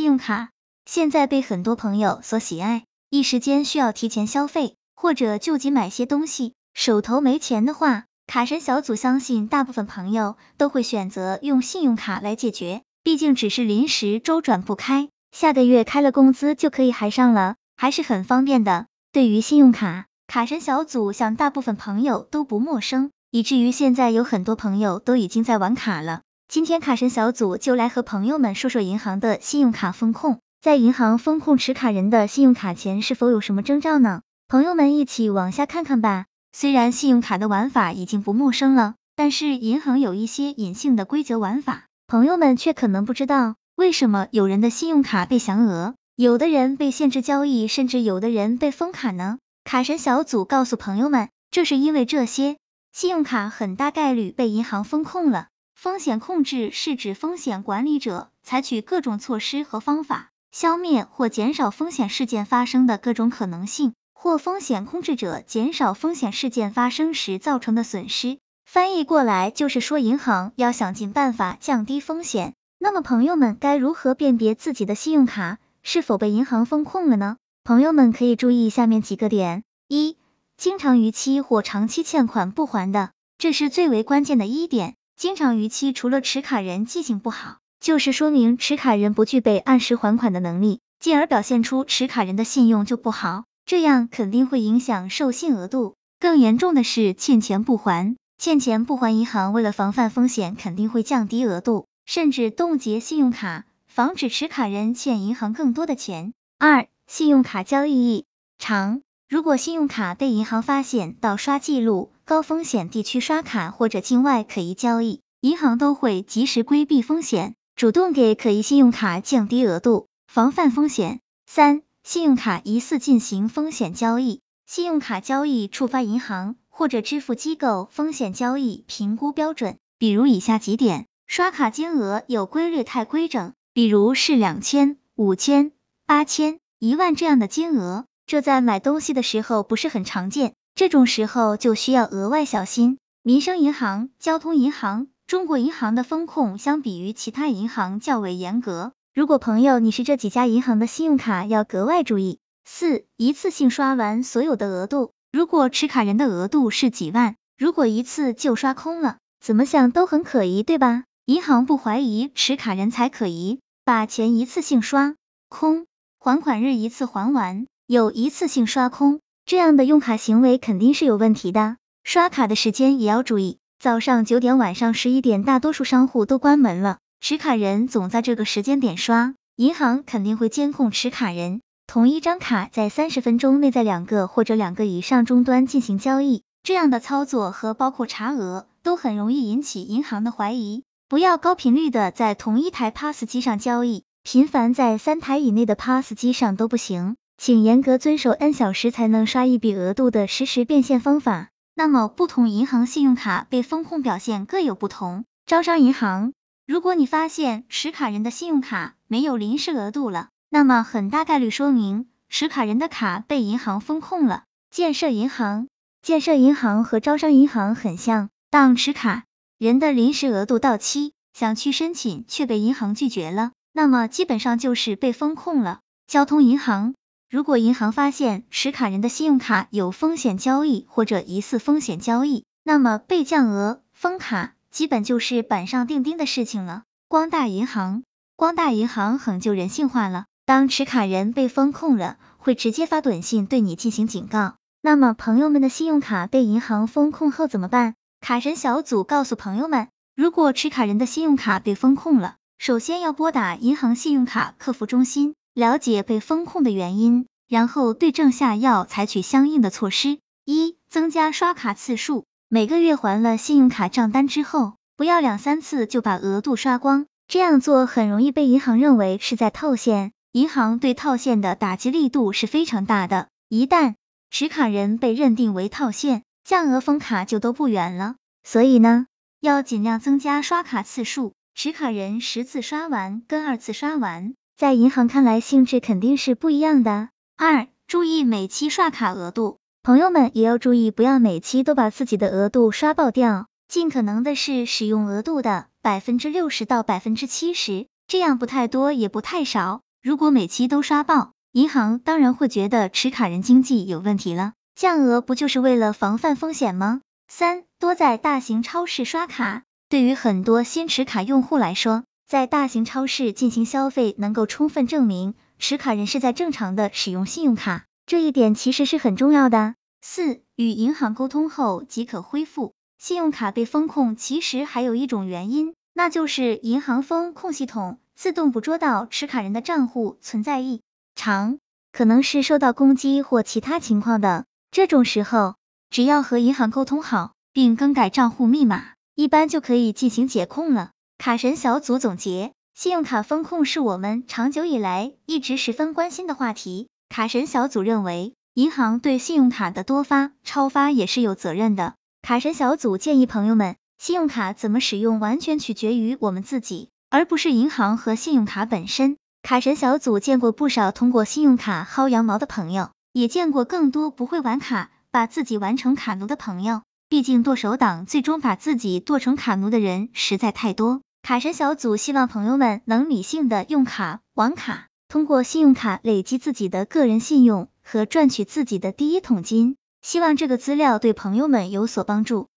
信用卡现在被很多朋友所喜爱，一时间需要提前消费或者救急买些东西，手头没钱的话，卡神小组相信大部分朋友都会选择用信用卡来解决，毕竟只是临时周转不开，下个月开了工资就可以还上了，还是很方便的。对于信用卡，卡神小组想大部分朋友都不陌生，以至于现在有很多朋友都已经在玩卡了。今天卡神小组就来和朋友们说说银行的信用卡风控，在银行风控持卡人的信用卡前是否有什么征兆呢？朋友们一起往下看看吧。虽然信用卡的玩法已经不陌生了，但是银行有一些隐性的规则玩法，朋友们却可能不知道。为什么有人的信用卡被降额，有的人被限制交易，甚至有的人被封卡呢？卡神小组告诉朋友们，这是因为这些信用卡很大概率被银行风控了。风险控制是指风险管理者采取各种措施和方法，消灭或减少风险事件发生的各种可能性，或风险控制者减少风险事件发生时造成的损失。翻译过来就是说，银行要想尽办法降低风险。那么，朋友们该如何辨别自己的信用卡是否被银行风控了呢？朋友们可以注意下面几个点：一、经常逾期或长期欠款不还的，这是最为关键的一点。经常逾期，除了持卡人记性不好，就是说明持卡人不具备按时还款的能力，进而表现出持卡人的信用就不好，这样肯定会影响授信额度。更严重的是欠钱不还，欠钱不还，银行为了防范风险，肯定会降低额度，甚至冻结信用卡，防止持卡人欠银行更多的钱。二、信用卡交易异常，如果信用卡被银行发现盗刷记录，高风险地区刷卡或者境外可疑交易，银行都会及时规避风险，主动给可疑信用卡降低额度，防范风险。三、信用卡疑似进行风险交易，信用卡交易触发银行或者支付机构风险交易评估标准，比如以下几点：刷卡金额有规律太规整，比如是两千、五千、八千、一万这样的金额，这在买东西的时候不是很常见。这种时候就需要额外小心。民生银行、交通银行、中国银行的风控相比于其他银行较为严格。如果朋友你是这几家银行的信用卡，要格外注意。四、一次性刷完所有的额度。如果持卡人的额度是几万，如果一次就刷空了，怎么想都很可疑，对吧？银行不怀疑，持卡人才可疑。把钱一次性刷空，还款日一次还完，有一次性刷空。这样的用卡行为肯定是有问题的，刷卡的时间也要注意，早上九点、晚上十一点，大多数商户都关门了，持卡人总在这个时间点刷，银行肯定会监控持卡人。同一张卡在三十分钟内在两个或者两个以上终端进行交易，这样的操作和包括查额都很容易引起银行的怀疑。不要高频率的在同一台 POS 机上交易，频繁在三台以内的 POS 机上都不行。请严格遵守 N 小时才能刷一笔额度的实时变现方法。那么，不同银行信用卡被风控表现各有不同。招商银行，如果你发现持卡人的信用卡没有临时额度了，那么很大概率说明持卡人的卡被银行风控了。建设银行，建设银行和招商银行很像，当持卡人的临时额度到期，想去申请却被银行拒绝了，那么基本上就是被风控了。交通银行。如果银行发现持卡人的信用卡有风险交易或者疑似风险交易，那么被降额、封卡，基本就是板上钉钉的事情了。光大银行，光大银行很就人性化了，当持卡人被风控了，会直接发短信对你进行警告。那么朋友们的信用卡被银行风控后怎么办？卡神小组告诉朋友们，如果持卡人的信用卡被风控了，首先要拨打银行信用卡客服中心。了解被风控的原因，然后对症下药，采取相应的措施。一、增加刷卡次数，每个月还了信用卡账单之后，不要两三次就把额度刷光，这样做很容易被银行认为是在套现。银行对套现的打击力度是非常大的，一旦持卡人被认定为套现，降额封卡就都不远了。所以呢，要尽量增加刷卡次数，持卡人十次刷完跟二次刷完。在银行看来，性质肯定是不一样的。二、注意每期刷卡额度，朋友们也要注意，不要每期都把自己的额度刷爆掉，尽可能的是使用额度的百分之六十到百分之七十，这样不太多也不太少。如果每期都刷爆，银行当然会觉得持卡人经济有问题了。降额不就是为了防范风险吗？三多在大型超市刷卡，对于很多新持卡用户来说，在大型超市进行消费，能够充分证明持卡人是在正常的使用信用卡，这一点其实是很重要的。四与银行沟通后即可恢复。信用卡被封控，其实还有一种原因，那就是银行风控系统自动捕捉到持卡人的账户存在异常，可能是受到攻击或其他情况的。这种时候，只要和银行沟通好，并更改账户密码，一般就可以进行解控了。卡神小组总结：信用卡风控是我们长久以来一直十分关心的话题。卡神小组认为，银行对信用卡的多发、超发也是有责任的。卡神小组建议朋友们，信用卡怎么使用完全取决于我们自己，而不是银行和信用卡本身。卡神小组见过不少通过信用卡薅羊毛的朋友。也见过更多不会玩卡，把自己玩成卡奴的朋友。毕竟剁手党最终把自己剁成卡奴的人实在太多。卡神小组希望朋友们能理性的用卡网卡，通过信用卡累积自己的个人信用和赚取自己的第一桶金。希望这个资料对朋友们有所帮助。